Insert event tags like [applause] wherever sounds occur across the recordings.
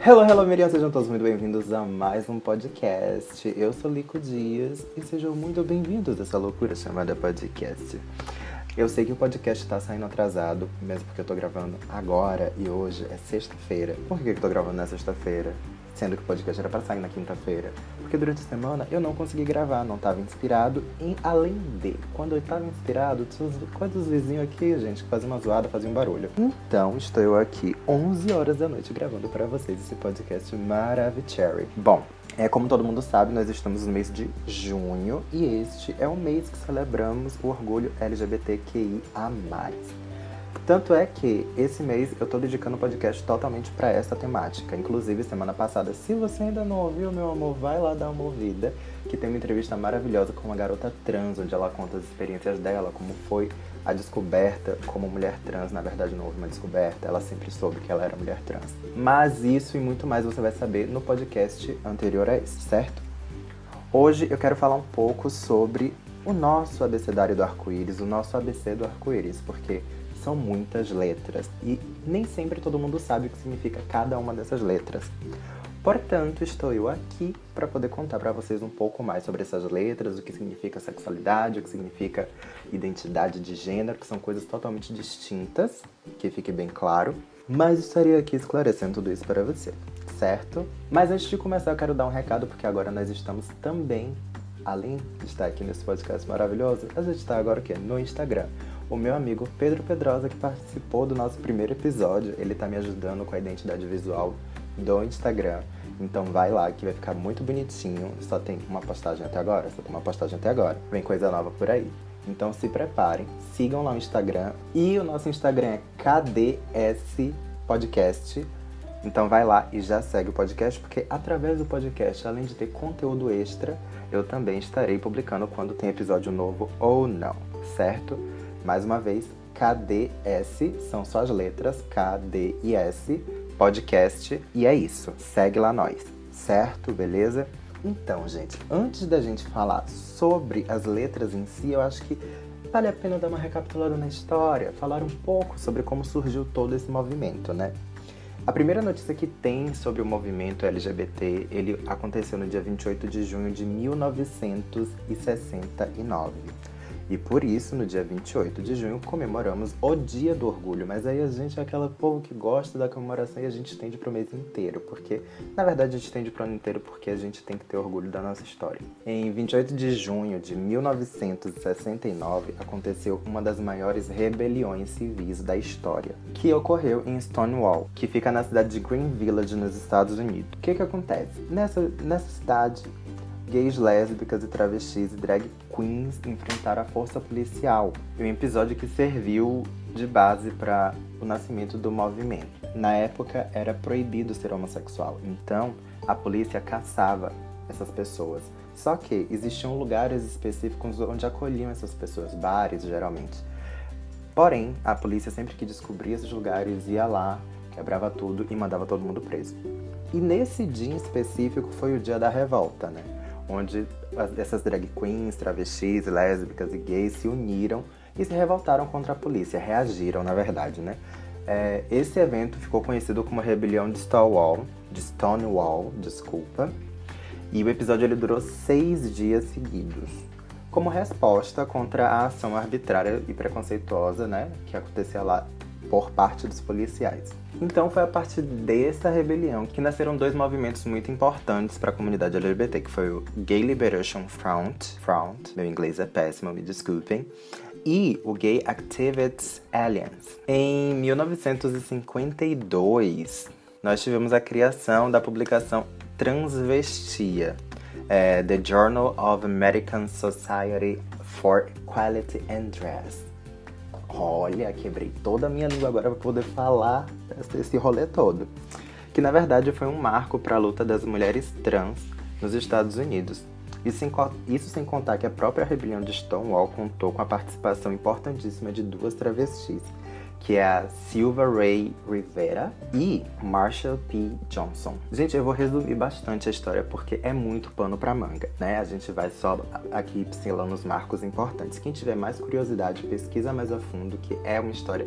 Hello, hello, Miriam, sejam todos muito bem-vindos a mais um podcast. Eu sou Lico Dias e sejam muito bem-vindos a essa loucura chamada podcast. Eu sei que o podcast tá saindo atrasado, mesmo porque eu tô gravando agora e hoje é sexta-feira. Por que eu tô gravando na sexta-feira? Sendo que o podcast era pra sair na quinta-feira. Porque durante a semana eu não consegui gravar, não tava inspirado. E além de, quando eu tava inspirado, tinha quantos vizinhos aqui, gente, que faziam uma zoada, faziam um barulho. Então, estou eu aqui 11 horas da noite gravando para vocês esse podcast maravilhoso. Bom, é, como todo mundo sabe, nós estamos no mês de junho e este é o mês que celebramos o orgulho LGBTQIA+. Tanto é que esse mês eu tô dedicando o podcast totalmente para essa temática. Inclusive, semana passada, se você ainda não ouviu, meu amor, vai lá dar uma ouvida, que tem uma entrevista maravilhosa com uma garota trans, onde ela conta as experiências dela, como foi a descoberta como mulher trans. Na verdade, não houve uma descoberta, ela sempre soube que ela era mulher trans. Mas isso e muito mais você vai saber no podcast anterior a esse, certo? Hoje eu quero falar um pouco sobre o nosso abecedário do arco-íris, o nosso ABC do arco-íris, porque são muitas letras e nem sempre todo mundo sabe o que significa cada uma dessas letras. Portanto, estou eu aqui para poder contar para vocês um pouco mais sobre essas letras, o que significa sexualidade, o que significa identidade de gênero, que são coisas totalmente distintas, que fique bem claro. Mas estarei aqui esclarecendo tudo isso para você, certo? Mas antes de começar, eu quero dar um recado, porque agora nós estamos também, além de estar aqui nesse podcast maravilhoso, a gente está agora o quê? No Instagram o meu amigo Pedro Pedrosa, que participou do nosso primeiro episódio. Ele tá me ajudando com a identidade visual do Instagram. Então vai lá que vai ficar muito bonitinho. Só tem uma postagem até agora, só tem uma postagem até agora. Vem coisa nova por aí. Então se preparem, sigam lá o Instagram. E o nosso Instagram é KDS Podcast. Então vai lá e já segue o podcast, porque através do podcast, além de ter conteúdo extra, eu também estarei publicando quando tem episódio novo ou não, certo? Mais uma vez, KDS, são só as letras K, D e S, podcast, e é isso. Segue lá nós, certo? Beleza? Então, gente, antes da gente falar sobre as letras em si, eu acho que vale a pena dar uma recapitulada na história, falar um pouco sobre como surgiu todo esse movimento, né? A primeira notícia que tem sobre o movimento LGBT, ele aconteceu no dia 28 de junho de 1969. E por isso, no dia 28 de junho, comemoramos o Dia do Orgulho. Mas aí a gente é aquela povo que gosta da comemoração e a gente estende pro mês inteiro. Porque, na verdade, a gente estende pro ano inteiro porque a gente tem que ter orgulho da nossa história. Em 28 de junho de 1969, aconteceu uma das maiores rebeliões civis da história, que ocorreu em Stonewall, que fica na cidade de Green Village, nos Estados Unidos. O que que acontece? Nessa, nessa cidade, gays, lésbicas e travestis e drag queens enfrentaram a força policial. um episódio que serviu de base para o nascimento do movimento. Na época era proibido ser homossexual, então a polícia caçava essas pessoas. Só que existiam lugares específicos onde acolhiam essas pessoas, bares geralmente. Porém, a polícia sempre que descobria esses lugares ia lá, quebrava tudo e mandava todo mundo preso. E nesse dia específico foi o dia da revolta, né? Onde essas drag queens, travestis, lésbicas e gays se uniram e se revoltaram contra a polícia, reagiram, na verdade, né? É, esse evento ficou conhecido como a Rebelião de Stonewall, de Stonewall, desculpa, e o episódio ele durou seis dias seguidos, como resposta contra a ação arbitrária e preconceituosa, né, que acontecia lá por parte dos policiais. Então foi a partir dessa rebelião que nasceram dois movimentos muito importantes para a comunidade LGBT, que foi o Gay Liberation Front, Front, meu inglês é péssimo, me desculpem, e o Gay Activists Alliance. Em 1952, nós tivemos a criação da publicação Transvestia, é, The Journal of American Society for Equality and Dress. Olha, quebrei toda a minha língua agora para poder falar esse rolê todo. Que na verdade foi um marco para a luta das mulheres trans nos Estados Unidos. Isso sem, contar que a própria rebelião de Stonewall contou com a participação importantíssima de duas travestis, que é a Silva Ray Rivera e Marshall P. Johnson. Gente, eu vou resumir bastante a história porque é muito pano para manga, né? A gente vai só aqui pincelando os marcos importantes. Quem tiver mais curiosidade, pesquisa mais a fundo, que é uma história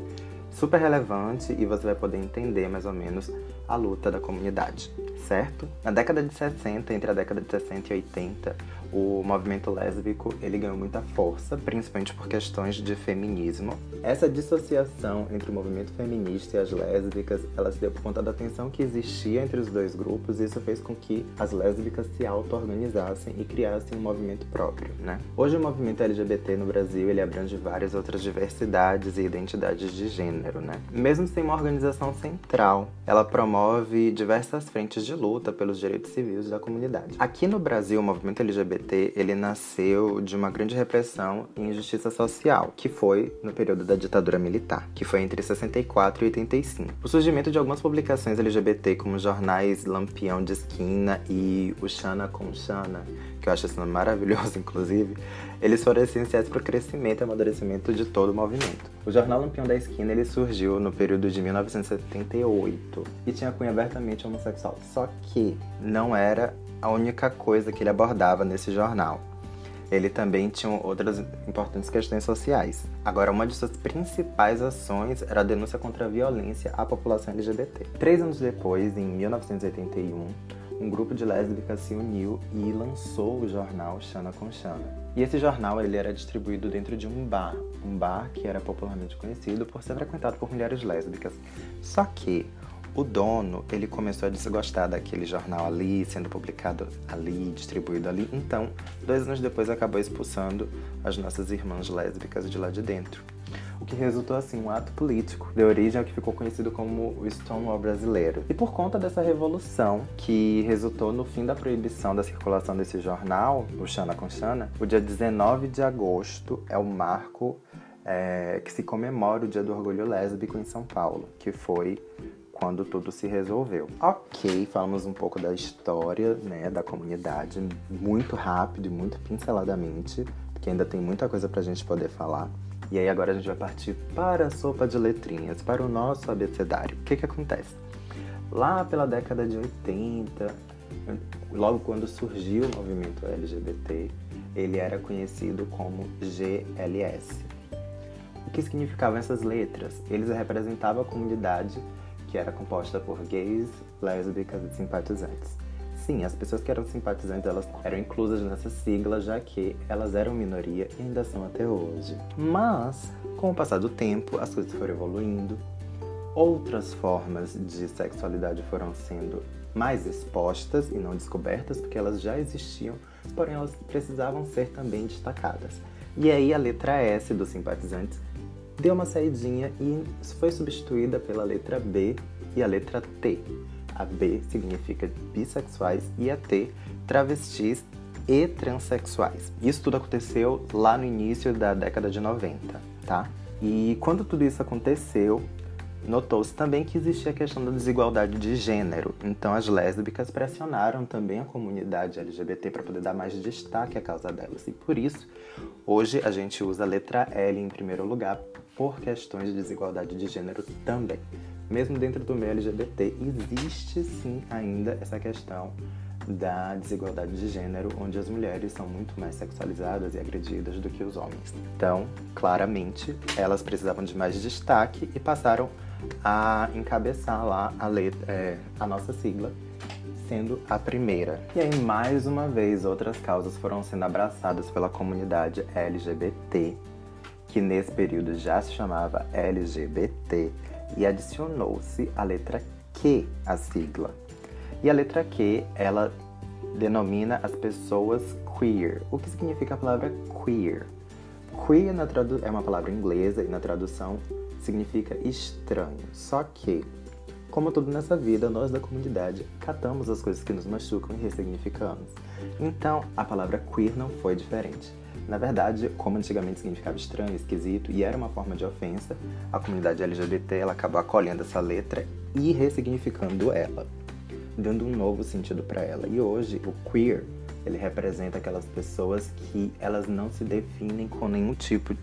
super relevante e você vai poder entender mais ou menos a luta da comunidade, certo? Na década de 60, entre a década de 60 e 80, o movimento lésbico ele ganhou muita força, principalmente por questões de feminismo. Essa dissociação entre o movimento feminista e as lésbicas, ela se deu por conta da tensão que existia entre os dois grupos e isso fez com que as lésbicas se auto-organizassem e criassem um movimento próprio, né? Hoje o movimento LGBT no Brasil, ele abrange várias outras diversidades e identidades de gênero, né? Mesmo sem uma organização central, ela promove diversas frentes de luta pelos direitos civis da comunidade. Aqui no Brasil, o movimento LGBT, ele nasceu de uma grande repressão e injustiça social, que foi no período da ditadura militar, que foi entre 64 e 85. O surgimento de algumas publicações LGBT, como jornais Lampião de Esquina e o Xana com Xana, que eu acho esse nome maravilhoso, [laughs] inclusive, eles foram essenciais para o crescimento e amadurecimento de todo o movimento. O jornal Lampião da Esquina ele surgiu no período de 1978 e tinha cunho abertamente homossexual, só que não era a única coisa que ele abordava nesse jornal. Ele também tinha outras importantes questões sociais. Agora, uma de suas principais ações era a denúncia contra a violência à população LGBT. Três anos depois, em 1981, um grupo de lésbicas se uniu e lançou o jornal Xana com Xana. E esse jornal ele era distribuído dentro de um bar, um bar que era popularmente conhecido por ser frequentado por mulheres lésbicas. Só que o dono ele começou a desgostar daquele jornal ali, sendo publicado ali, distribuído ali. Então, dois anos depois, acabou expulsando as nossas irmãs lésbicas de lá de dentro o que resultou assim um ato político, de origem ao que ficou conhecido como o Stonewall brasileiro. E por conta dessa revolução, que resultou no fim da proibição da circulação desse jornal, o Xana com Xana, o dia 19 de agosto é o marco é, que se comemora o Dia do Orgulho Lésbico em São Paulo, que foi quando tudo se resolveu. Ok, falamos um pouco da história né, da comunidade, muito rápido e muito pinceladamente, porque ainda tem muita coisa pra gente poder falar. E aí agora a gente vai partir para a sopa de letrinhas, para o nosso abecedário. O que que acontece? Lá pela década de 80, logo quando surgiu o movimento LGBT, ele era conhecido como GLS. O que significavam essas letras? Eles representavam a comunidade que era composta por gays, lésbicas e simpatizantes. Sim, as pessoas que eram simpatizantes elas eram inclusas nessa sigla, já que elas eram minoria e ainda são até hoje. Mas, com o passar do tempo, as coisas foram evoluindo, outras formas de sexualidade foram sendo mais expostas e não descobertas, porque elas já existiam, porém elas precisavam ser também destacadas. E aí a letra S dos simpatizantes deu uma saidinha e foi substituída pela letra B e a letra T. A B significa bissexuais e a T, travestis e transexuais. Isso tudo aconteceu lá no início da década de 90, tá? E quando tudo isso aconteceu, notou-se também que existia a questão da desigualdade de gênero. Então as lésbicas pressionaram também a comunidade LGBT para poder dar mais destaque à causa delas. E por isso, hoje a gente usa a letra L em primeiro lugar por questões de desigualdade de gênero também mesmo dentro do meio LGBT, existe sim ainda essa questão da desigualdade de gênero, onde as mulheres são muito mais sexualizadas e agredidas do que os homens. Então, claramente, elas precisavam de mais destaque e passaram a encabeçar lá a, letra, é, a nossa sigla, sendo a primeira. E aí, mais uma vez, outras causas foram sendo abraçadas pela comunidade LGBT, que nesse período já se chamava LGBT, e adicionou-se a letra Q à sigla. E a letra Q, ela denomina as pessoas queer. O que significa a palavra queer? Queer é uma palavra inglesa e na tradução significa estranho. Só que, como tudo nessa vida, nós da comunidade catamos as coisas que nos machucam e ressignificamos. Então, a palavra queer não foi diferente. Na verdade, como antigamente significava estranho, esquisito e era uma forma de ofensa, a comunidade LGBT ela acabou acolhendo essa letra e ressignificando ela, dando um novo sentido para ela. E hoje, o queer, ele representa aquelas pessoas que elas não se definem com nenhum tipo de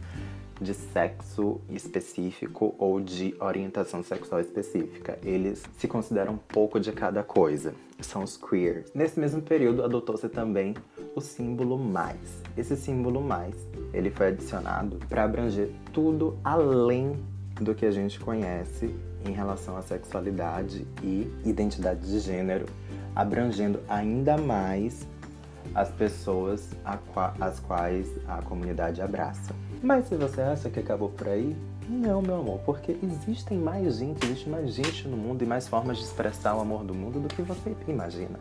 sexo específico ou de orientação sexual específica. Eles se consideram um pouco de cada coisa. São os queers. Nesse mesmo período, adotou-se também o símbolo mais. Esse símbolo mais, ele foi adicionado para abranger tudo além do que a gente conhece em relação à sexualidade e identidade de gênero, abrangendo ainda mais as pessoas as quais a comunidade abraça. Mas se você acha que acabou por aí, não, meu amor, porque existem mais gente, existe mais gente no mundo e mais formas de expressar o amor do mundo do que você imagina.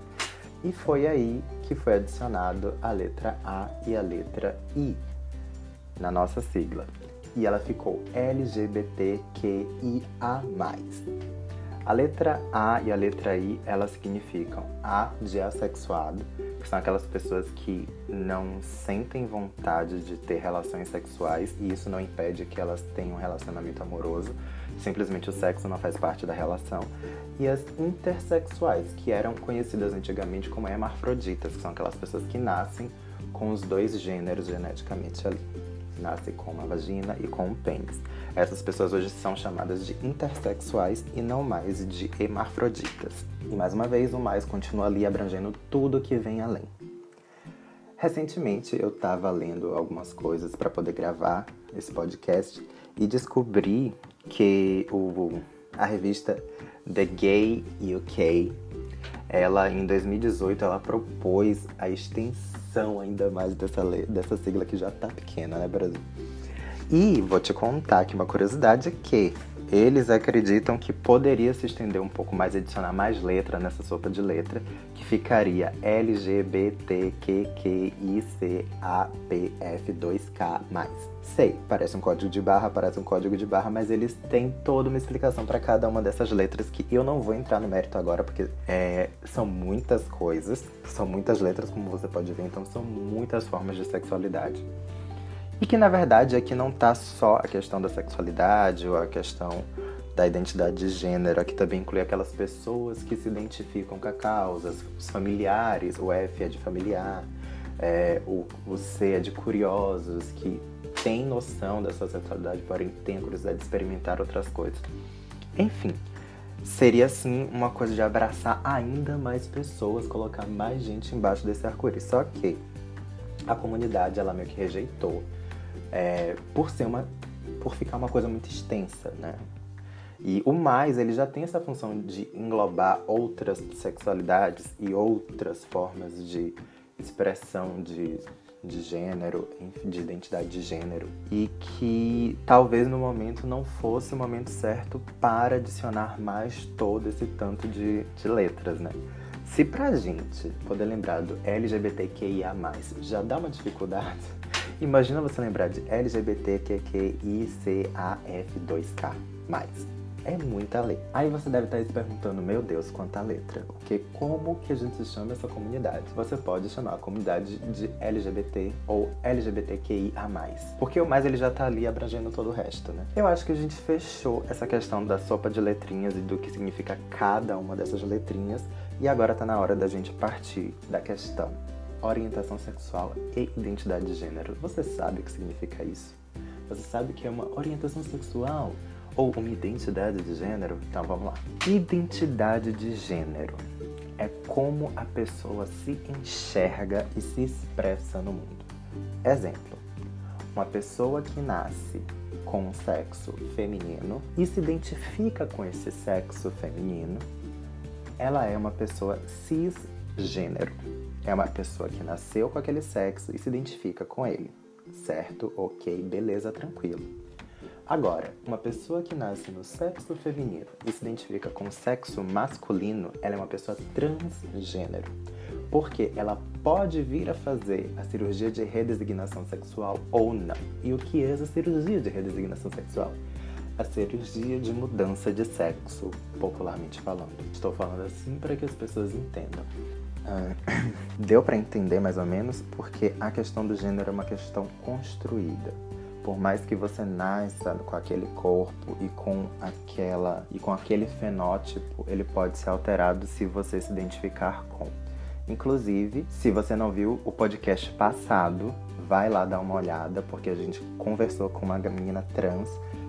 E foi aí que foi adicionado a letra A e a letra I na nossa sigla. E ela ficou LGBTQIA+. A letra A e a letra I, elas significam A de assexuado, são aquelas pessoas que não sentem vontade de ter relações sexuais e isso não impede que elas tenham um relacionamento amoroso, simplesmente o sexo não faz parte da relação. E as intersexuais, que eram conhecidas antigamente como hermafroditas, que são aquelas pessoas que nascem com os dois gêneros geneticamente ali nasce com uma vagina e com um pênis. Essas pessoas hoje são chamadas de intersexuais e não mais de hermafroditas. E mais uma vez, o mais continua ali abrangendo tudo que vem além. Recentemente eu estava lendo algumas coisas para poder gravar esse podcast e descobri que o, a revista The Gay UK, ela em 2018 ela propôs a extensão ainda mais dessa, dessa sigla que já tá pequena, né, Brasil? E vou te contar que uma curiosidade é que eles acreditam que poderia se estender um pouco mais, adicionar mais letra nessa sopa de letra, que ficaria LGBTQQICAPF2K+. Sei, parece um código de barra, parece um código de barra, mas eles têm toda uma explicação para cada uma dessas letras que eu não vou entrar no mérito agora, porque é, são muitas coisas, são muitas letras, como você pode ver, então são muitas formas de sexualidade. E que na verdade aqui não tá só a questão da sexualidade ou a questão da identidade de gênero, aqui também inclui aquelas pessoas que se identificam com a causa, os familiares, o F é de familiar, é, o, o C é de curiosos, que tem noção da sua sexualidade, porém tem a curiosidade de experimentar outras coisas. Enfim, seria assim uma coisa de abraçar ainda mais pessoas, colocar mais gente embaixo desse arco-íris. Só que a comunidade ela meio que rejeitou é, por ser uma por ficar uma coisa muito extensa, né? E o mais, ele já tem essa função de englobar outras sexualidades e outras formas de expressão de, de gênero, de identidade de gênero, e que talvez no momento não fosse o momento certo para adicionar mais todo esse tanto de, de letras, né? Se pra gente poder lembrar do LGBTQIA+, já dá uma dificuldade, imagina você lembrar de LGBTQICAF2K+. É muita letra. Aí você deve estar se perguntando, meu Deus, quanta letra. Porque como que a gente chama essa comunidade? Você pode chamar a comunidade de LGBT ou LGBTQIA+. Porque o mais ele já tá ali abrangendo todo o resto, né? Eu acho que a gente fechou essa questão da sopa de letrinhas e do que significa cada uma dessas letrinhas. E agora tá na hora da gente partir da questão orientação sexual e identidade de gênero. Você sabe o que significa isso? Você sabe que é uma orientação sexual ou uma identidade de gênero? Então vamos lá. Identidade de gênero é como a pessoa se enxerga e se expressa no mundo. Exemplo: uma pessoa que nasce com um sexo feminino e se identifica com esse sexo feminino ela é uma pessoa cisgênero. É uma pessoa que nasceu com aquele sexo e se identifica com ele. Certo? Ok, beleza, tranquilo. Agora, uma pessoa que nasce no sexo feminino e se identifica com o sexo masculino, ela é uma pessoa transgênero. Porque ela pode vir a fazer a cirurgia de redesignação sexual ou não. E o que é essa cirurgia de redesignação sexual? a cirurgia de mudança de sexo, popularmente falando. Estou falando assim para que as pessoas entendam. Deu para entender mais ou menos porque a questão do gênero é uma questão construída. Por mais que você nasça com aquele corpo e com aquela e com aquele fenótipo, ele pode ser alterado se você se identificar com. Inclusive, se você não viu o podcast passado, vai lá dar uma olhada, porque a gente conversou com uma menina trans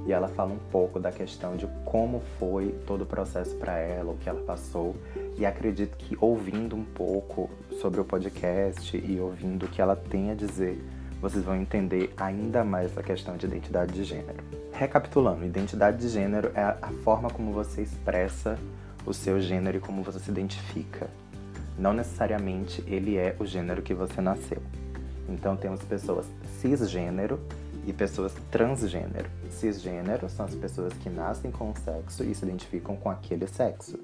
e ela fala um pouco da questão de como foi todo o processo para ela, o que ela passou. E acredito que ouvindo um pouco sobre o podcast e ouvindo o que ela tem a dizer, vocês vão entender ainda mais essa questão de identidade de gênero. Recapitulando, identidade de gênero é a forma como você expressa o seu gênero e como você se identifica. Não necessariamente ele é o gênero que você nasceu. Então temos pessoas cisgênero e pessoas transgênero. Cisgênero são as pessoas que nascem com um sexo e se identificam com aquele sexo.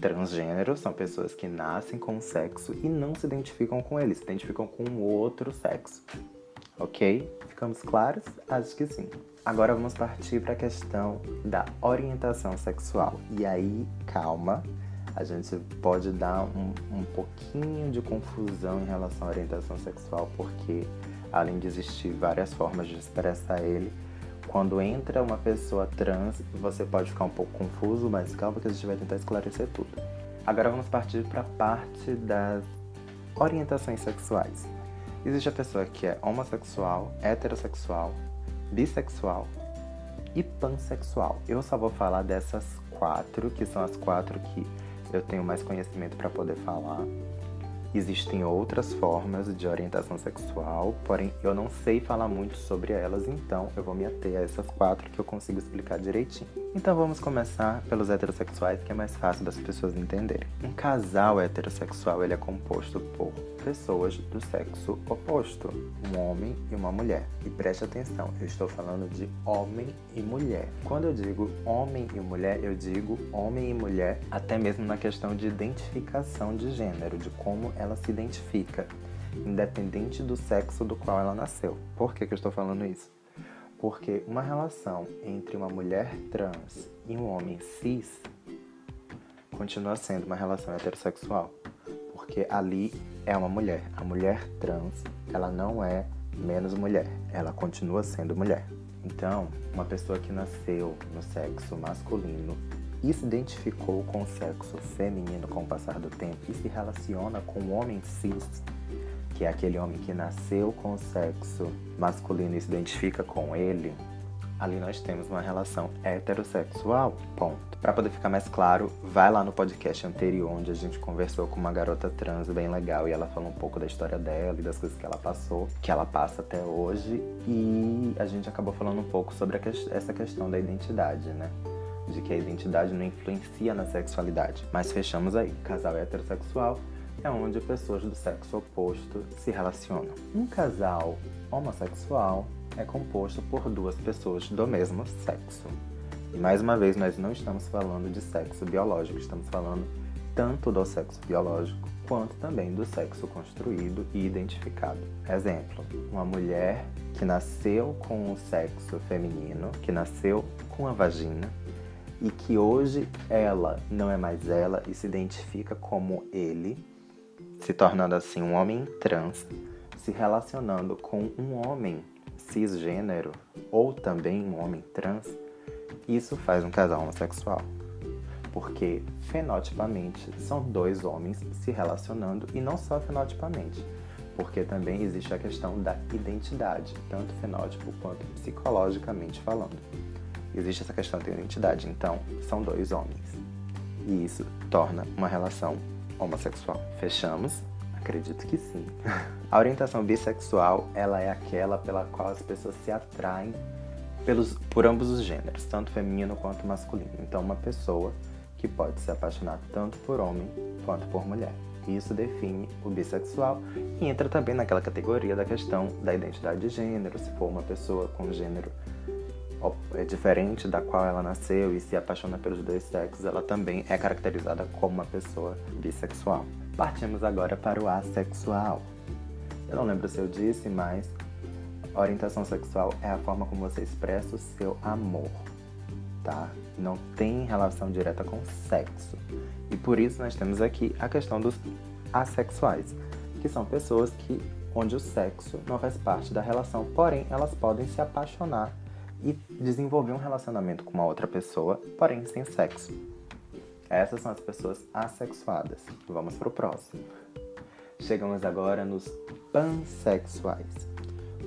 Transgênero são pessoas que nascem com um sexo e não se identificam com ele, se identificam com outro sexo. Ok? Ficamos claros? Acho que sim. Agora vamos partir para a questão da orientação sexual. E aí, calma, a gente pode dar um, um pouquinho de confusão em relação à orientação sexual, porque além de existir várias formas de expressar ele, quando entra uma pessoa trans, você pode ficar um pouco confuso, mas calma que a gente vai tentar esclarecer tudo. Agora vamos partir para a parte das orientações sexuais. Existe a pessoa que é homossexual, heterossexual, bissexual e pansexual. Eu só vou falar dessas quatro, que são as quatro que eu tenho mais conhecimento para poder falar. Existem outras formas de orientação sexual, porém eu não sei falar muito sobre elas, então eu vou me ater a essas quatro que eu consigo explicar direitinho. Então vamos começar pelos heterossexuais, que é mais fácil das pessoas entenderem. Um casal heterossexual ele é composto por pessoas do sexo oposto, um homem e uma mulher. E preste atenção, eu estou falando de homem e mulher. Quando eu digo homem e mulher, eu digo homem e mulher até mesmo na questão de identificação de gênero, de como ela se identifica, independente do sexo do qual ela nasceu. Por que, que eu estou falando isso? Porque uma relação entre uma mulher trans e um homem cis continua sendo uma relação heterossexual. Porque ali é uma mulher. A mulher trans, ela não é menos mulher, ela continua sendo mulher. Então, uma pessoa que nasceu no sexo masculino e se identificou com o sexo feminino com o passar do tempo e se relaciona com o homem cis, que é aquele homem que nasceu com o sexo masculino e se identifica com ele, ali nós temos uma relação heterossexual. Ponto. Para poder ficar mais claro, vai lá no podcast anterior onde a gente conversou com uma garota trans bem legal e ela falou um pouco da história dela e das coisas que ela passou, que ela passa até hoje, e a gente acabou falando um pouco sobre que essa questão da identidade, né? de que a identidade não influencia na sexualidade. Mas fechamos aí. Casal heterossexual é onde pessoas do sexo oposto se relacionam. Um casal homossexual é composto por duas pessoas do mesmo sexo. E mais uma vez, nós não estamos falando de sexo biológico, estamos falando tanto do sexo biológico quanto também do sexo construído e identificado. Exemplo: uma mulher que nasceu com o sexo feminino, que nasceu com a vagina, e que hoje ela não é mais ela e se identifica como ele, se tornando assim um homem trans, se relacionando com um homem cisgênero ou também um homem trans, isso faz um casal homossexual. Porque fenotipamente são dois homens se relacionando e não só fenotipamente, porque também existe a questão da identidade, tanto fenótipo quanto psicologicamente falando existe essa questão da identidade. Então, são dois homens. E isso torna uma relação homossexual. Fechamos? Acredito que sim. A orientação bissexual, ela é aquela pela qual as pessoas se atraem pelos, por ambos os gêneros, tanto feminino quanto masculino. Então, uma pessoa que pode se apaixonar tanto por homem quanto por mulher. Isso define o bissexual e entra também naquela categoria da questão da identidade de gênero, se for uma pessoa com gênero é diferente da qual ela nasceu e se apaixona pelos dois sexos, ela também é caracterizada como uma pessoa bissexual. Partimos agora para o assexual. Eu não lembro se eu disse, mas orientação sexual é a forma como você expressa o seu amor, tá? Não tem relação direta com sexo. E por isso nós temos aqui a questão dos assexuais, que são pessoas que onde o sexo não faz parte da relação, porém elas podem se apaixonar e desenvolver um relacionamento com uma outra pessoa, porém sem sexo. Essas são as pessoas assexuadas. Vamos para o próximo. Chegamos agora nos pansexuais.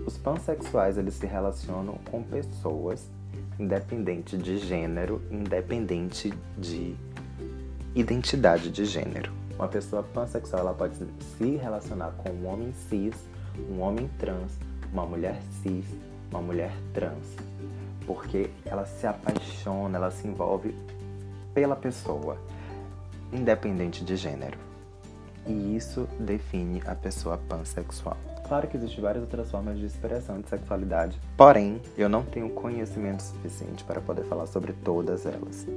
Os pansexuais eles se relacionam com pessoas independente de gênero, independente de identidade de gênero. Uma pessoa pansexual ela pode se relacionar com um homem cis, um homem trans, uma mulher cis, uma mulher trans. Porque ela se apaixona, ela se envolve pela pessoa, independente de gênero. E isso define a pessoa pansexual. Claro que existem várias outras formas de expressão de sexualidade, porém, eu não tenho conhecimento suficiente para poder falar sobre todas elas.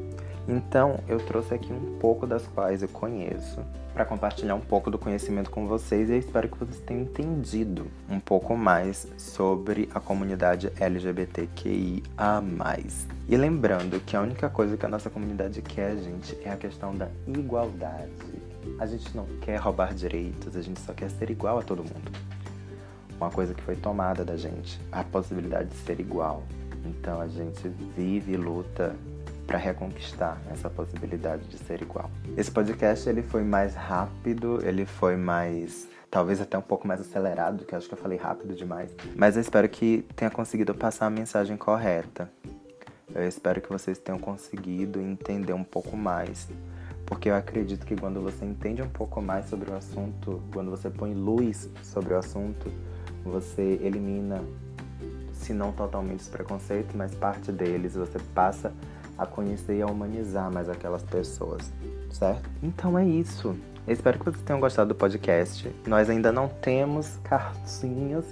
Então, eu trouxe aqui um pouco das quais eu conheço para compartilhar um pouco do conhecimento com vocês e eu espero que vocês tenham entendido um pouco mais sobre a comunidade LGBTQIA+. E lembrando que a única coisa que a nossa comunidade quer, gente, é a questão da igualdade. A gente não quer roubar direitos, a gente só quer ser igual a todo mundo uma coisa que foi tomada da gente, a possibilidade de ser igual. Então a gente vive e luta para reconquistar essa possibilidade de ser igual. Esse podcast ele foi mais rápido, ele foi mais talvez até um pouco mais acelerado, que acho que eu falei rápido demais, mas eu espero que tenha conseguido passar a mensagem correta. Eu espero que vocês tenham conseguido entender um pouco mais, porque eu acredito que quando você entende um pouco mais sobre o assunto, quando você põe luz sobre o assunto, você elimina, se não totalmente os preconceitos, mas parte deles, você passa a conhecer e a humanizar mais aquelas pessoas, certo? Então é isso. Eu espero que vocês tenham gostado do podcast. Nós ainda não temos cartinhas,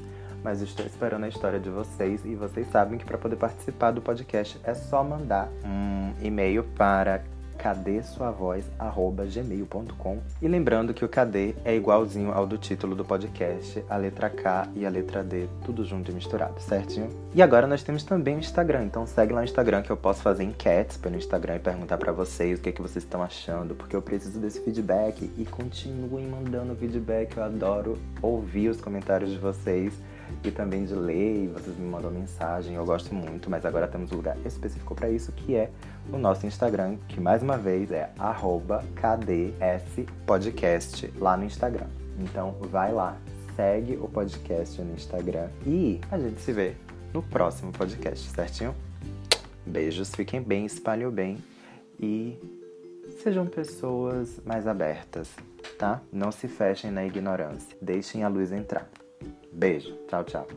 mas estou esperando a história de vocês e vocês sabem que para poder participar do podcast é só mandar um e-mail para cadesuavoz@gmail.com. E lembrando que o cadê é igualzinho ao do título do podcast, a letra K e a letra D, tudo junto e misturado, certinho? E agora nós temos também o Instagram, então segue lá no Instagram que eu posso fazer enquetes pelo Instagram e perguntar para vocês o que, é que vocês estão achando, porque eu preciso desse feedback e continuem mandando feedback, eu adoro ouvir os comentários de vocês e também de ler, e vocês me mandam mensagem, eu gosto muito, mas agora temos um lugar específico para isso, que é o nosso Instagram, que mais uma vez é kdspodcast lá no Instagram. Então vai lá, segue o podcast no Instagram e a gente se vê no próximo podcast, certinho? Beijos, fiquem bem, espalhem bem e sejam pessoas mais abertas, tá? Não se fechem na ignorância, deixem a luz entrar. Beijo, tchau, tchau.